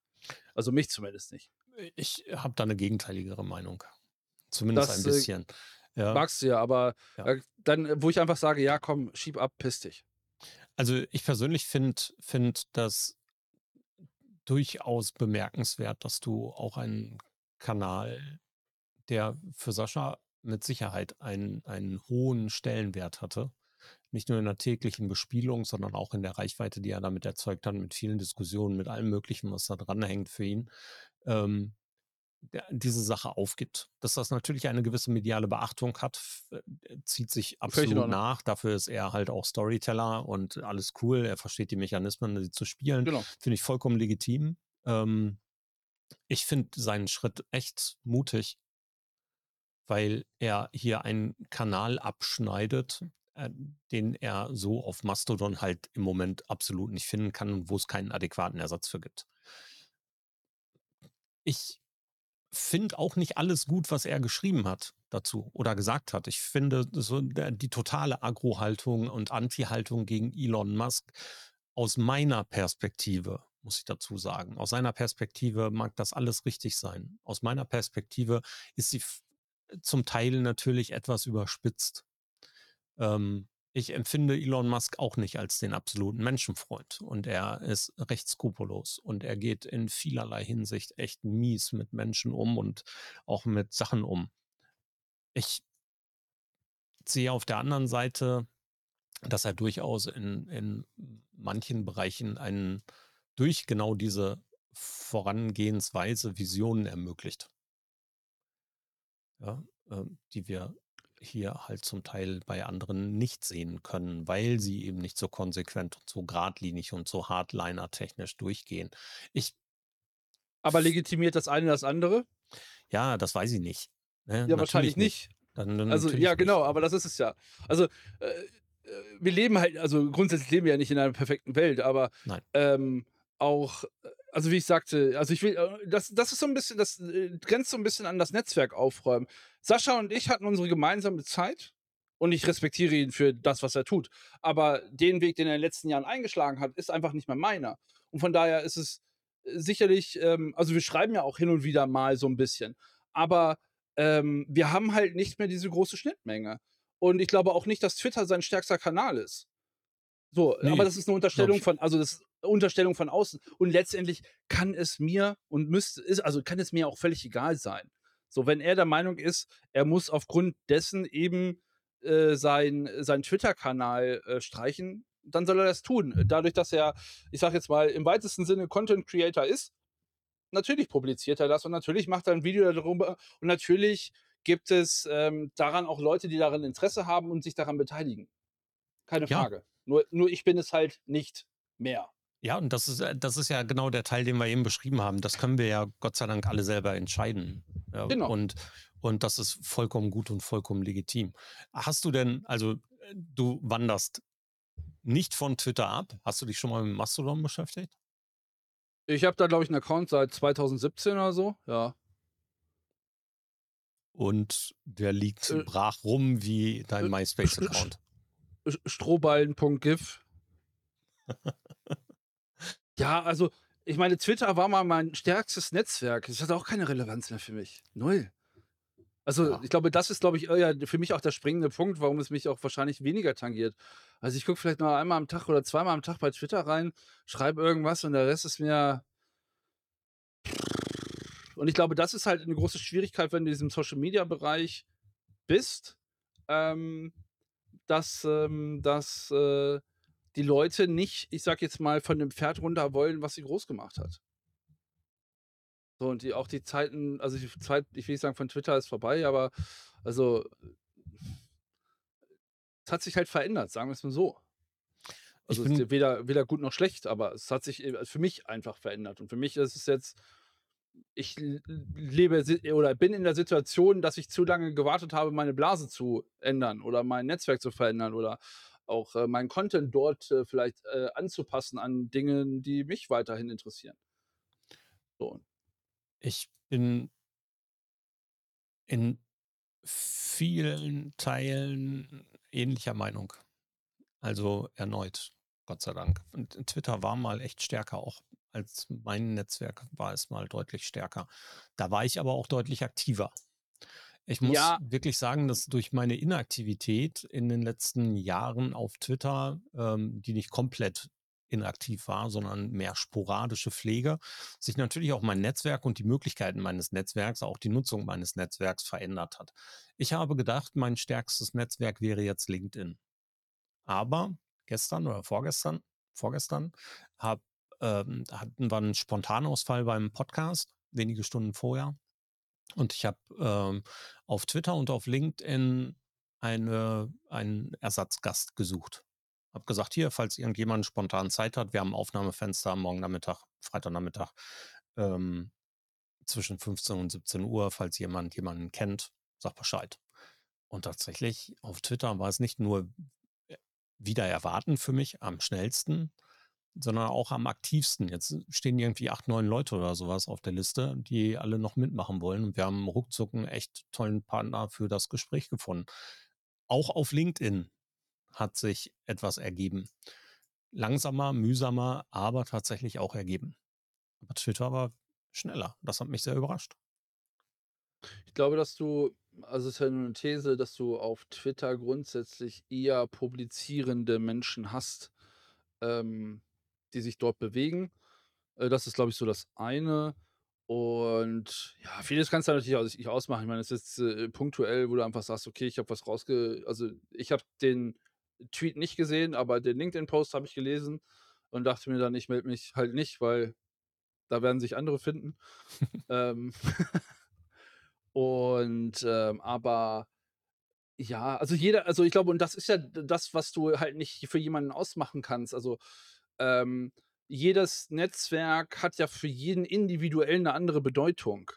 Also mich zumindest nicht. Ich habe da eine gegenteiligere Meinung. Zumindest das, ein äh, bisschen. Äh, ja. Magst du ja, aber ja. Äh, dann, wo ich einfach sage, ja, komm, schieb ab, piss dich. Also ich persönlich finde find das durchaus bemerkenswert, dass du auch einen Kanal, der für Sascha mit Sicherheit einen, einen hohen Stellenwert hatte. Nicht nur in der täglichen Bespielung, sondern auch in der Reichweite, die er damit erzeugt hat, mit vielen Diskussionen, mit allem Möglichen, was da dran hängt für ihn. Ähm, diese Sache aufgibt. Dass das natürlich eine gewisse mediale Beachtung hat, äh, zieht sich absolut nach. Dafür ist er halt auch Storyteller und alles cool. Er versteht die Mechanismen, die zu spielen. Genau. Finde ich vollkommen legitim. Ähm, ich finde seinen Schritt echt mutig, weil er hier einen Kanal abschneidet, den er so auf Mastodon halt im Moment absolut nicht finden kann und wo es keinen adäquaten Ersatz für gibt. Ich finde auch nicht alles gut, was er geschrieben hat dazu oder gesagt hat. Ich finde so die totale Agro-Haltung und Anti-Haltung gegen Elon Musk aus meiner Perspektive, muss ich dazu sagen, aus seiner Perspektive mag das alles richtig sein. Aus meiner Perspektive ist sie zum Teil natürlich etwas überspitzt. Ähm, ich empfinde Elon Musk auch nicht als den absoluten Menschenfreund und er ist recht skrupellos und er geht in vielerlei Hinsicht echt mies mit Menschen um und auch mit Sachen um. Ich sehe auf der anderen Seite, dass er durchaus in, in manchen Bereichen einen durch genau diese Vorangehensweise Visionen ermöglicht ja, äh, die wir hier halt zum Teil bei anderen nicht sehen können, weil sie eben nicht so konsequent und so geradlinig und so hardliner-technisch durchgehen. Ich. Aber legitimiert das eine das andere? Ja, das weiß ich nicht. Ne? Ja, Natürlich wahrscheinlich nicht. nicht. Dann, dann also, ja, genau, nicht. aber das ist es ja. Also, äh, äh, wir leben halt, also grundsätzlich leben wir ja nicht in einer perfekten Welt, aber ähm, auch äh, also wie ich sagte, also ich will, äh, das, das ist so ein bisschen, das äh, grenzt so ein bisschen an das Netzwerk aufräumen. Sascha und ich hatten unsere gemeinsame Zeit und ich respektiere ihn für das, was er tut. Aber den Weg, den er in den letzten Jahren eingeschlagen hat, ist einfach nicht mehr meiner. Und von daher ist es äh, sicherlich, ähm, also wir schreiben ja auch hin und wieder mal so ein bisschen, aber ähm, wir haben halt nicht mehr diese große Schnittmenge. Und ich glaube auch nicht, dass Twitter sein stärkster Kanal ist. So, Nee, aber das ist eine Unterstellung von, also das ist Unterstellung von außen. Und letztendlich kann es mir und müsste, ist, also kann es mir auch völlig egal sein. So, wenn er der Meinung ist, er muss aufgrund dessen eben äh, sein, seinen Twitter-Kanal äh, streichen, dann soll er das tun. Dadurch, dass er, ich sag jetzt mal, im weitesten Sinne Content Creator ist, natürlich publiziert er das und natürlich macht er ein Video darüber und natürlich gibt es ähm, daran auch Leute, die daran Interesse haben und sich daran beteiligen. Keine Ja. Frage. Nur, nur ich bin es halt nicht mehr. Ja, und das ist, äh, das ist ja genau der Teil, den wir eben beschrieben haben. Das können wir ja Gott sei Dank alle selber entscheiden. Ja, Genau. Und, und das ist vollkommen gut und vollkommen legitim. Hast du denn, also äh, du wanderst nicht von Twitter ab? Hast du dich schon mal mit Mastodon beschäftigt? Ich habe da, glaube ich, einen Account seit 2017 oder so. Ja. Und der liegt Äh, brach rum wie dein äh, MySpace-Account. [LAUGHS] Strohballen.gif. ja, also, ich meine, Twitter war mal mein stärkstes Netzwerk. Das hat auch keine Relevanz mehr für mich. Null. Also, Ja. ich glaube, das ist, glaube ich, für mich auch der springende Punkt, warum es mich auch wahrscheinlich weniger tangiert. Also, ich gucke vielleicht nur einmal am Tag oder zweimal am Tag bei Twitter rein, schreibe irgendwas und der Rest ist mir. Und ich glaube, das ist halt eine große Schwierigkeit, wenn du in diesem Social Media Bereich bist, ähm, dass, ähm, dass äh, die Leute nicht, ich sag jetzt mal, von dem Pferd runter wollen, was sie groß gemacht hat. So, und die auch die Zeiten, also die Zeit, ich will nicht sagen, von Twitter ist vorbei, aber also es hat sich halt verändert, sagen wir es mal so. Also es ist weder, weder gut noch schlecht, aber es hat sich äh, für mich einfach verändert. Und für mich ist es jetzt, ich lebe oder bin in der Situation, dass ich zu lange gewartet habe, meine Blase zu ändern oder mein Netzwerk zu verändern oder auch äh, meinen Content dort äh, vielleicht äh, anzupassen an Dingen, die mich weiterhin interessieren. So. ich bin in vielen Teilen ähnlicher Meinung. Also erneut, Gott sei Dank. Und Twitter war mal echt stärker, auch als mein Netzwerk war es mal deutlich stärker. Da war ich aber auch deutlich aktiver. Ich muss Ja, wirklich sagen, dass durch meine Inaktivität in den letzten Jahren auf Twitter, ähm, die nicht komplett inaktiv war, sondern mehr sporadische Pflege, sich natürlich auch mein Netzwerk und die Möglichkeiten meines Netzwerks, auch die Nutzung meines Netzwerks verändert hat. Ich habe gedacht, mein stärkstes Netzwerk wäre jetzt LinkedIn. Aber gestern oder vorgestern, vorgestern, hab, ähm, hatten wir einen Spontanausfall beim Podcast, wenige Stunden vorher. Und ich habe ähm, auf Twitter und auf LinkedIn eine, einen Ersatzgast gesucht. Hab gesagt, hier, falls irgendjemand spontan Zeit hat, wir haben ein Aufnahmefenster morgen Nachmittag, Freitagnachmittag, ähm, zwischen 15 und 17 Uhr, falls jemand jemanden kennt, sag Bescheid. Und tatsächlich auf Twitter war es nicht nur äh, wieder erwarten für mich am schnellsten, sondern auch am aktivsten. Jetzt stehen irgendwie acht, neun Leute oder sowas auf der Liste, die alle noch mitmachen wollen. Und wir haben ruckzuck einen echt tollen Partner für das Gespräch gefunden. Auch auf LinkedIn hat sich etwas ergeben. Langsamer, mühsamer, aber tatsächlich auch ergeben. Aber Twitter war schneller. Das hat mich sehr überrascht. ich glaube, dass du, also es ist ja nur eine These, dass du auf Twitter grundsätzlich eher publizierende Menschen hast, ähm, die sich dort bewegen. Äh, das ist, glaube ich, so das eine. Und ja, vieles kannst du natürlich aus, ich ausmachen. Ich meine, es ist äh, punktuell, wo du einfach sagst, okay, ich habe was rausge... Also ich habe den Tweet nicht gesehen, aber den LinkedIn-Post habe ich gelesen und dachte mir dann, ich melde mich halt nicht, weil da werden sich andere finden. [LAUGHS] ähm, [LAUGHS] und ähm, aber ja, also jeder, also ich glaube, und das ist ja das, was du halt nicht für jemanden ausmachen kannst. Also ähm, jedes Netzwerk hat ja für jeden individuell eine andere Bedeutung.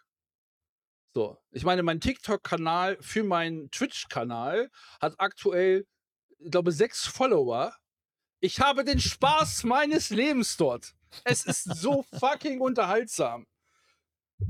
So, ich meine, mein TikTok-Kanal für meinen Twitch-Kanal hat aktuell, ich glaube, sechs Follower. Ich habe den Spaß meines Lebens dort. Es ist so [LAUGHS] fucking unterhaltsam.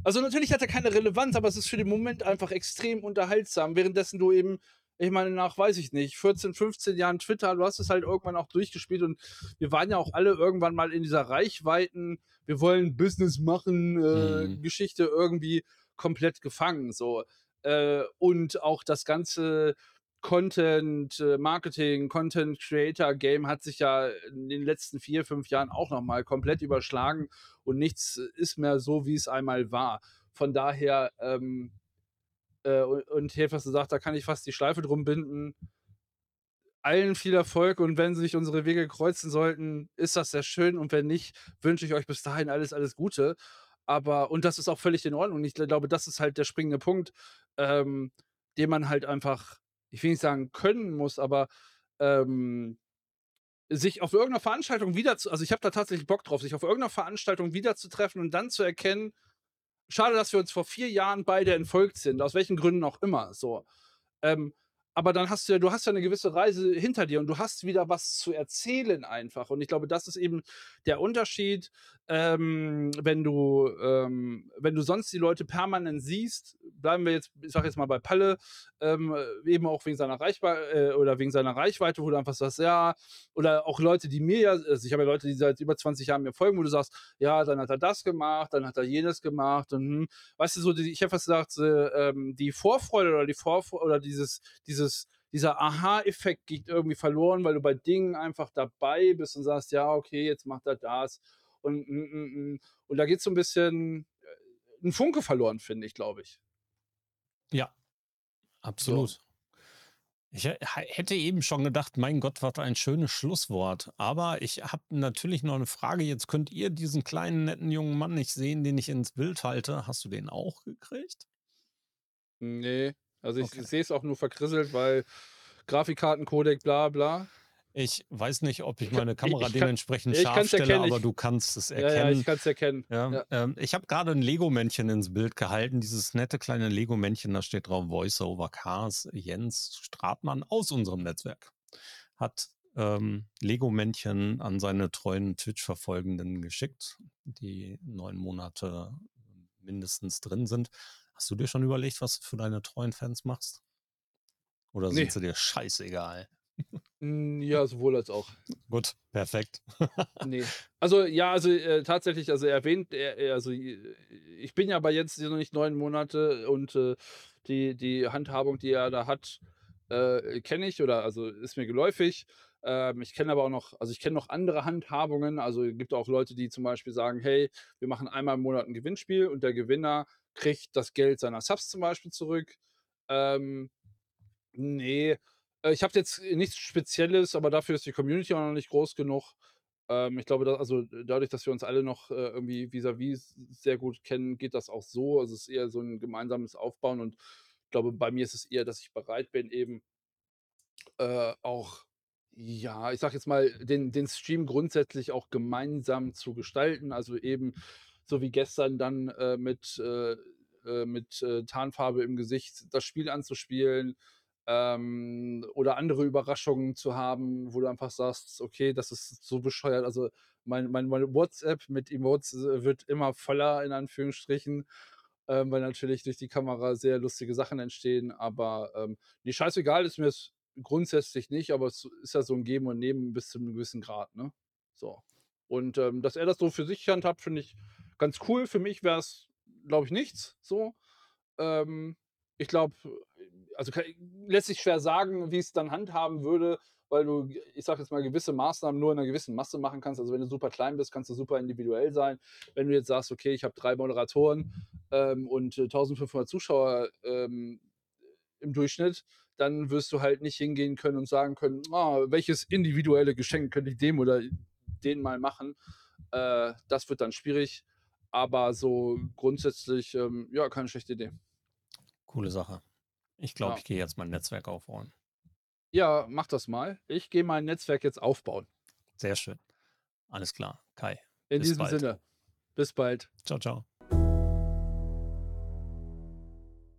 Also natürlich hat er keine Relevanz, aber es ist für den Moment einfach extrem unterhaltsam, währenddessen du eben, ich meine, nach, weiß ich nicht, 14, 15 Jahren Twitter, du hast es halt irgendwann auch durchgespielt und wir waren ja auch alle irgendwann mal in dieser Reichweiten, wir wollen Business machen, äh, Mhm. Geschichte irgendwie komplett gefangen, so. Äh, und auch das ganze Content äh, Marketing, Content Creator Game hat sich ja in den letzten vier, fünf Jahren auch nochmal komplett überschlagen und nichts ist mehr so, wie es einmal war. Von daher, ähm, äh, und, und du sagst, da kann ich fast die Schleife drum binden. Allen viel Erfolg und wenn sich unsere Wege kreuzen sollten, ist das sehr schön und wenn nicht, wünsche ich euch bis dahin alles, alles Gute. Aber, und das ist auch völlig in Ordnung. Ich glaube, das ist halt der springende Punkt, ähm, den man halt einfach ich will nicht sagen können muss, aber ähm, sich auf irgendeiner Veranstaltung wieder zu, also ich habe da tatsächlich Bock drauf, sich auf irgendeiner Veranstaltung wiederzutreffen und dann zu erkennen, schade, dass wir uns vor vier Jahren beide entfolgt sind, aus welchen Gründen auch immer. So. Ähm, aber dann hast du ja, du hast ja eine gewisse Reise hinter dir und du hast wieder was zu erzählen einfach. Und ich glaube, das ist eben der Unterschied, ähm, wenn du, ähm, wenn du sonst die Leute permanent siehst, bleiben wir jetzt, ich sag jetzt mal bei Palle, ähm, eben auch wegen seiner Reichweite äh, oder wegen seiner Reichweite, wo du einfach sagst, ja, oder auch Leute, die mir ja, also ich habe ja Leute, die seit über 20 Jahren mir folgen, wo du sagst, ja, dann hat er das gemacht, dann hat er jenes gemacht und hm, weißt du so, die, ich habe fast gesagt, äh, die Vorfreude oder die Vorfreude oder dieses, dieses dieses, dieser Aha-Effekt geht irgendwie verloren, weil du bei Dingen einfach dabei bist und sagst, ja, okay, jetzt macht er das. Und, mm, mm, mm. und da geht so ein bisschen äh, ein Funke verloren, finde ich, glaube ich. Ja, absolut. So. Ich hätte eben schon gedacht, mein Gott, was ein schönes Schlusswort. Aber ich habe natürlich noch eine Frage. Jetzt könnt ihr diesen kleinen, netten jungen Mann nicht sehen, den ich ins Bild halte. Hast du den auch gekriegt? Nee. Also ich okay. sehe es auch nur verkrisselt, weil Grafikkartencodec, bla bla. Ich weiß nicht, ob ich meine Kamera ich, ich dementsprechend kann, scharf stelle, erkennen. aber du kannst es erkennen. Ja, ja ich kann es erkennen. Ja, ja. Ähm, ich habe gerade ein Lego-Männchen ins Bild gehalten. Dieses nette kleine Lego-Männchen, da steht drauf Voiceover Cars. Jens Stratmann aus unserem Netzwerk hat ähm, Lego-Männchen an seine treuen Twitch-Verfolgenden geschickt, die neun Monate mindestens drin sind. Hast du dir schon überlegt, was du für deine treuen Fans machst? Oder nee. sind sie dir scheißegal? [LAUGHS] Ja, sowohl als auch. Gut, perfekt. nee. Also, ja, also äh, tatsächlich, also erwähnt, äh, also ich bin ja bei jetzt noch nicht neun Monate und äh, die, die Handhabung, die er da hat, äh, kenne ich oder also ist mir geläufig. Ähm, ich kenne aber auch noch, also ich kenne noch andere Handhabungen. Also es gibt auch Leute, die zum Beispiel sagen, hey, wir machen einmal im Monat ein Gewinnspiel und der Gewinner kriegt das Geld seiner Subs zum Beispiel zurück. Ähm, nee, äh, ich habe jetzt nichts Spezielles, aber dafür ist die Community auch noch nicht groß genug. Ähm, ich glaube, dass, also dadurch, dass wir uns alle noch äh, irgendwie vis-à-vis -vis sehr gut kennen, geht das auch so. Also es ist eher so ein gemeinsames Aufbauen und ich glaube, bei mir ist es eher, dass ich bereit bin, eben äh, auch ja, ich sag jetzt mal, den, den Stream grundsätzlich auch gemeinsam zu gestalten. Also eben so wie gestern dann äh, mit, äh, äh, mit äh, Tarnfarbe im Gesicht das Spiel anzuspielen ähm, oder andere Überraschungen zu haben, wo du einfach sagst, okay, das ist so bescheuert. Also mein, mein, mein WhatsApp mit Emotes äh, wird immer voller in Anführungsstrichen. Ähm, weil natürlich durch die Kamera sehr lustige Sachen entstehen. Aber ähm, nee, scheißegal ist mir es grundsätzlich nicht, aber es ist ja so ein Geben und Nehmen bis zu einem gewissen Grad, ne? So. Und ähm, dass er das so für sich handhabt, finde ich ganz cool. Für mich wäre es, glaube ich, nichts so. Ähm, ich glaube, also kann, lässt sich schwer sagen, wie es dann handhaben würde, weil du, ich sage jetzt mal, gewisse Maßnahmen nur in einer gewissen Masse machen kannst. Also wenn du super klein bist, kannst du super individuell sein. Wenn du jetzt sagst, okay, ich habe drei Moderatoren ähm, und 1500 äh, Zuschauer ähm, im Durchschnitt, dann wirst du halt nicht hingehen können und sagen können, oh, welches individuelle Geschenk könnte ich dem oder den mal machen. Äh, das wird dann schwierig. Aber so grundsätzlich, ähm, ja, keine schlechte Idee. Coole Sache. Ich glaube, ja. ich gehe jetzt mein Netzwerk aufbauen. Ja, mach das mal. Ich gehe mein Netzwerk jetzt aufbauen. Sehr schön. Alles klar. Kai. In diesem bald. Sinne. Bis bald. Ciao, ciao.